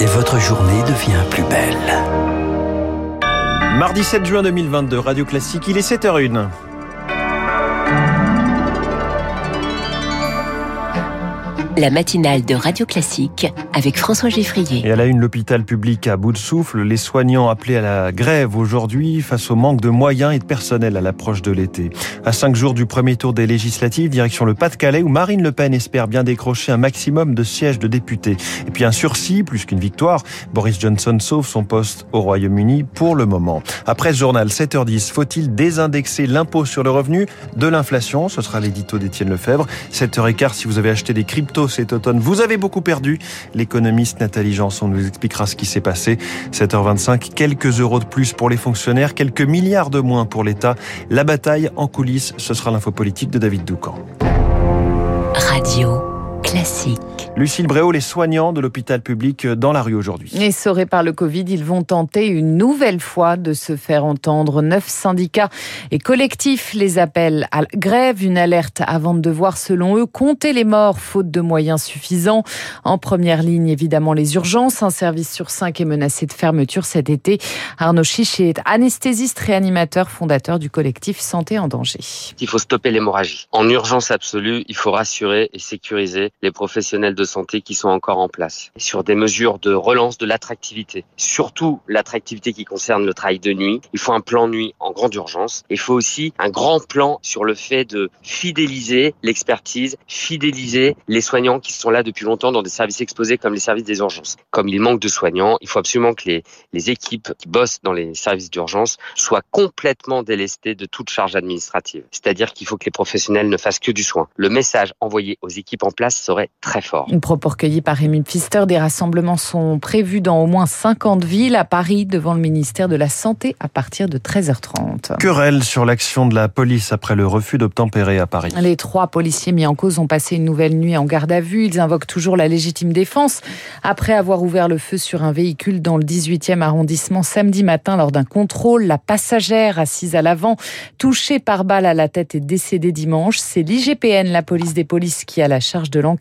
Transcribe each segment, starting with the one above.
Et votre journée devient plus belle. Mardi 7 juin 2022, Radio Classique, il est 7h01. La matinale de Radio Classique avec François Geffrier. Et à la une, l'hôpital public à bout de souffle, les soignants appelés à la grève aujourd'hui face au manque de moyens et de personnel à l'approche de l'été. À cinq jours du premier tour des législatives, direction le Pas-de-Calais où Marine Le Pen espère bien décrocher un maximum de sièges de députés. Et puis un sursis, plus qu'une victoire, Boris Johnson sauve son poste au Royaume-Uni pour le moment. Après ce journal, 7h10, faut-il désindexer l'impôt sur le revenu? De l'inflation Ce sera l'édito d'Étienne Lefebvre. 7h15 si vous avez acheté des cryptos cet automne. Vous avez beaucoup perdu. L'économiste Nathalie Janson nous expliquera ce qui s'est passé. 7h25, quelques euros de plus pour les fonctionnaires, quelques milliards de moins pour l'État. La bataille en coulisses, ce sera l'info politique de David Doucan. Radio classique. Lucille Bréau, les soignants de l'hôpital public dans la rue aujourd'hui. Essorés par le Covid, ils vont tenter une nouvelle fois de se faire entendre. Neuf syndicats et collectifs les appellent à grève, une alerte avant de devoir, selon eux, compter les morts faute de moyens suffisants. En première ligne, évidemment, les urgences. Un service sur cinq est menacé de fermeture cet été. Arnaud Chiche est anesthésiste réanimateur, fondateur du collectif Santé en danger. Il faut stopper l'hémorragie. En urgence absolue, il faut rassurer et sécuriser les professionnels de santé qui sont encore en place. Sur des mesures de relance de l'attractivité, surtout l'attractivité qui concerne le travail de nuit, il faut un plan nuit en grande urgence. Il faut aussi un grand plan sur le fait de fidéliser l'expertise, fidéliser les soignants qui sont là depuis longtemps dans des services exposés comme les services des urgences. Comme il manque de soignants, il faut absolument que les, les équipes qui bossent dans les services d'urgence soient complètement délestées de toute charge administrative. C'est-à-dire qu'il faut que les professionnels ne fassent que du soin. Le message envoyé aux équipes en place serait très fort. Une propos recueillis par Rémi Pfister. Des rassemblements sont prévus dans au moins 50 villes à Paris devant le ministère de la Santé à partir de 13h30. Querelle sur l'action de la police après le refus d'obtempérer à Paris. Les trois policiers mis en cause ont passé une nouvelle nuit en garde à vue. Ils invoquent toujours la légitime défense après avoir ouvert le feu sur un véhicule dans le 18e arrondissement samedi matin lors d'un contrôle. La passagère assise à l'avant, touchée par balle à la tête, est décédée dimanche. C'est l'IGPN, la police des polices, qui a la charge de l'enquête.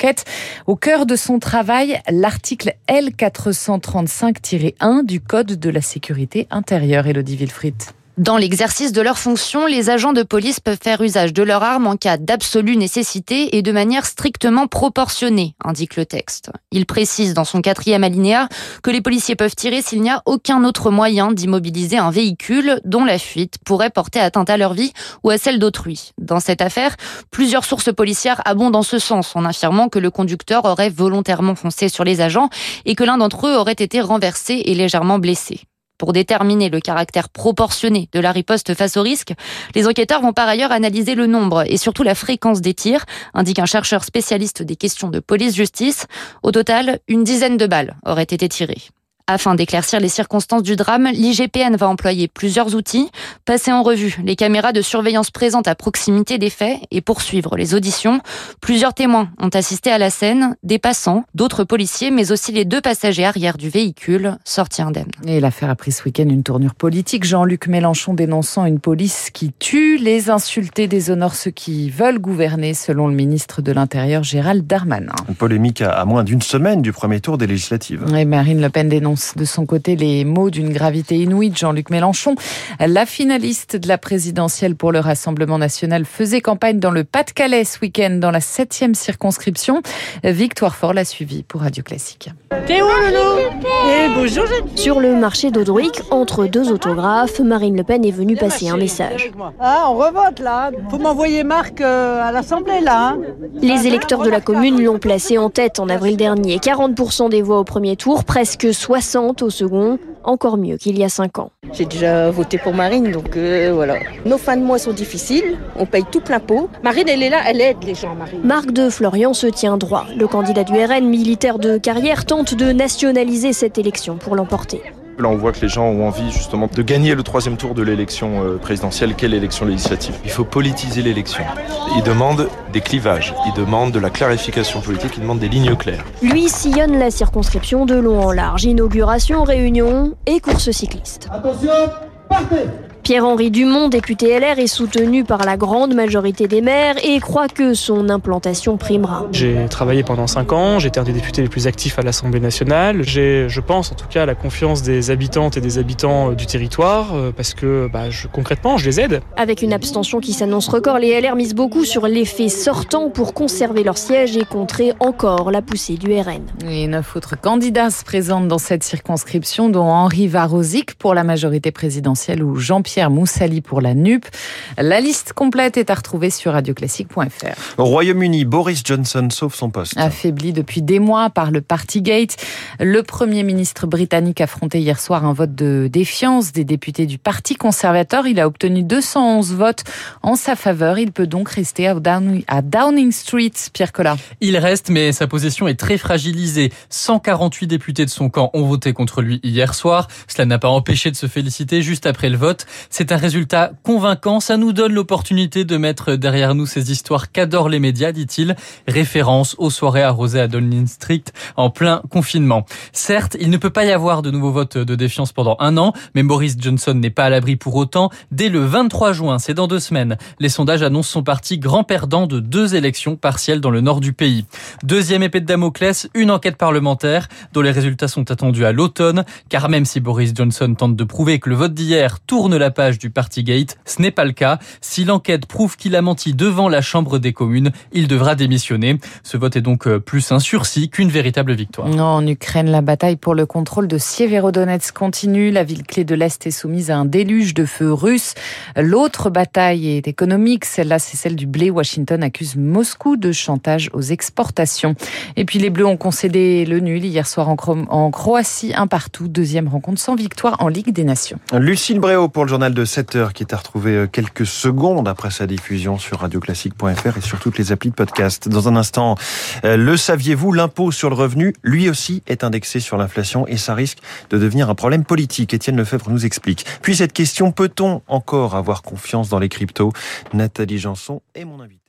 Au cœur de son travail, l'article L435-1 du Code de la sécurité intérieure, Elodie Wilfried. Dans l'exercice de leurs fonctions, les agents de police peuvent faire usage de leur arme en cas d'absolue nécessité et de manière strictement proportionnée, indique le texte. Il précise dans son quatrième alinéa que les policiers peuvent tirer s'il n'y a aucun autre moyen d'immobiliser un véhicule dont la fuite pourrait porter atteinte à leur vie ou à celle d'autrui. Dans cette affaire, plusieurs sources policières abondent en ce sens en affirmant que le conducteur aurait volontairement foncé sur les agents et que l'un d'entre eux aurait été renversé et légèrement blessé. Pour déterminer le caractère proportionné de la riposte face au risque, les enquêteurs vont par ailleurs analyser le nombre et surtout la fréquence des tirs, indique un chercheur spécialiste des questions de police-justice. Au total, une dizaine de balles auraient été tirées. Afin d'éclaircir les circonstances du drame, l'IGPN va employer plusieurs outils, passer en revue les caméras de surveillance présentes à proximité des faits et poursuivre les auditions. Plusieurs témoins ont assisté à la scène, des passants, d'autres policiers, mais aussi les deux passagers arrière du véhicule sortis indemnes. Et l'affaire a pris ce week-end une tournure politique. Jean-Luc Mélenchon dénonçant une police qui tue, les insultés déshonore ceux qui veulent gouverner, selon le ministre de l'Intérieur Gérald Darmanin. Une polémique à moins d'une semaine du premier tour des législatives. Et Marine Le Pen dénonce de son côté les mots d'une gravité inouïe de Jean-Luc Mélenchon. La finaliste de la présidentielle pour le Rassemblement national faisait campagne dans le Pas-de-Calais ce week-end dans la septième circonscription. Victoire Fort l'a suivi pour Radio Classique. T'es où, eh, bonjour, Sur le marché d'Audric, entre deux autographes, Marine Le Pen est venue passer un message. Ah, on revote là. Faut m'envoyer Marc euh, à l'Assemblée là. Hein. Les électeurs de la commune l'ont placé en tête en avril dernier. 40% des voix au premier tour, presque 60 au second encore mieux qu'il y a 5 ans. J'ai déjà voté pour Marine, donc euh, voilà. Nos fins de mois sont difficiles, on paye tout plein pot. Marine, elle est là, elle aide les gens, Marine. Marc de Florian se tient droit. Le candidat du RN, militaire de carrière, tente de nationaliser cette élection pour l'emporter. Là, on voit que les gens ont envie justement de gagner le troisième tour de l'élection euh, présidentielle. Quelle élection législative? Il faut politiser l'élection. Ils demandent des clivages, ils demandent de la clarification politique, ils demandent des lignes claires. Lui sillonne la circonscription de long en large. Inauguration, réunion et course cycliste. Attention, partez Pierre-Henri Dumont, député LR, est soutenu par la grande majorité des maires et croit que son implantation primera. J'ai travaillé pendant 5 ans, j'étais un des députés les plus actifs à l'Assemblée nationale. J'ai, je pense en tout cas, la confiance des habitantes et des habitants du territoire parce que bah, je, concrètement, je les aide. Avec une abstention qui s'annonce record, les LR misent beaucoup sur l'effet sortant pour conserver leur siège et contrer encore la poussée du RN. Et neuf autres candidats se présentent dans cette circonscription, dont Henri Varosic pour la majorité présidentielle ou Jean-Pierre Moussali pour la NUP. La liste complète est à retrouver sur radioclassique.fr. Au Royaume-Uni, Boris Johnson sauve son poste. Affaibli depuis des mois par le Partygate, le Premier ministre britannique affrontait hier soir un vote de défiance des députés du Parti conservateur. Il a obtenu 211 votes en sa faveur. Il peut donc rester à Downing Street, Pierre Collat. Il reste, mais sa position est très fragilisée. 148 députés de son camp ont voté contre lui hier soir. Cela n'a pas empêché de se féliciter juste après le vote. C'est un résultat convaincant. Ça nous donne l'opportunité de mettre derrière nous ces histoires qu'adorent les médias, dit-il. Référence aux soirées arrosées à Downing Street en plein confinement. Certes, il ne peut pas y avoir de nouveaux votes de défiance pendant un an, mais Boris Johnson n'est pas à l'abri pour autant. Dès le 23 juin, c'est dans deux semaines, les sondages annoncent son parti grand perdant de deux élections partielles dans le nord du pays. Deuxième épée de Damoclès, une enquête parlementaire dont les résultats sont attendus à l'automne, car même si Boris Johnson tente de prouver que le vote d'hier tourne la page du Partygate, ce n'est pas le cas. Si l'enquête prouve qu'il a menti devant la Chambre des communes, il devra démissionner. Ce vote est donc euh, plus un sursis qu'une véritable victoire. Non, en Ukraine, la bataille pour le contrôle de Sieverodonetsk continue. La ville clé de l'Est est soumise à un déluge de feu russe. L'autre bataille est économique. Celle-là, c'est celle du blé. Washington accuse Moscou de chantage aux exportations. Et puis les Bleus ont concédé le nul hier soir en, Croatie, un partout. Deuxième rencontre sans victoire en Ligue des Nations. Lucille Bréau pour le journal de 7 heures qui est à retrouver euh, quelques secondes après sa diffusion sur radioclassique.fr et sur toutes les applis de podcast. Dans un instant, euh, le saviez-vous, l'impôt sur le revenu, lui aussi, est indexé sur l'inflation et ça risque de devenir un problème politique. Étienne Lefebvre nous explique. Puis cette question, peut-on encore avoir confiance dans les cryptos? Nathalie Janson est mon invité.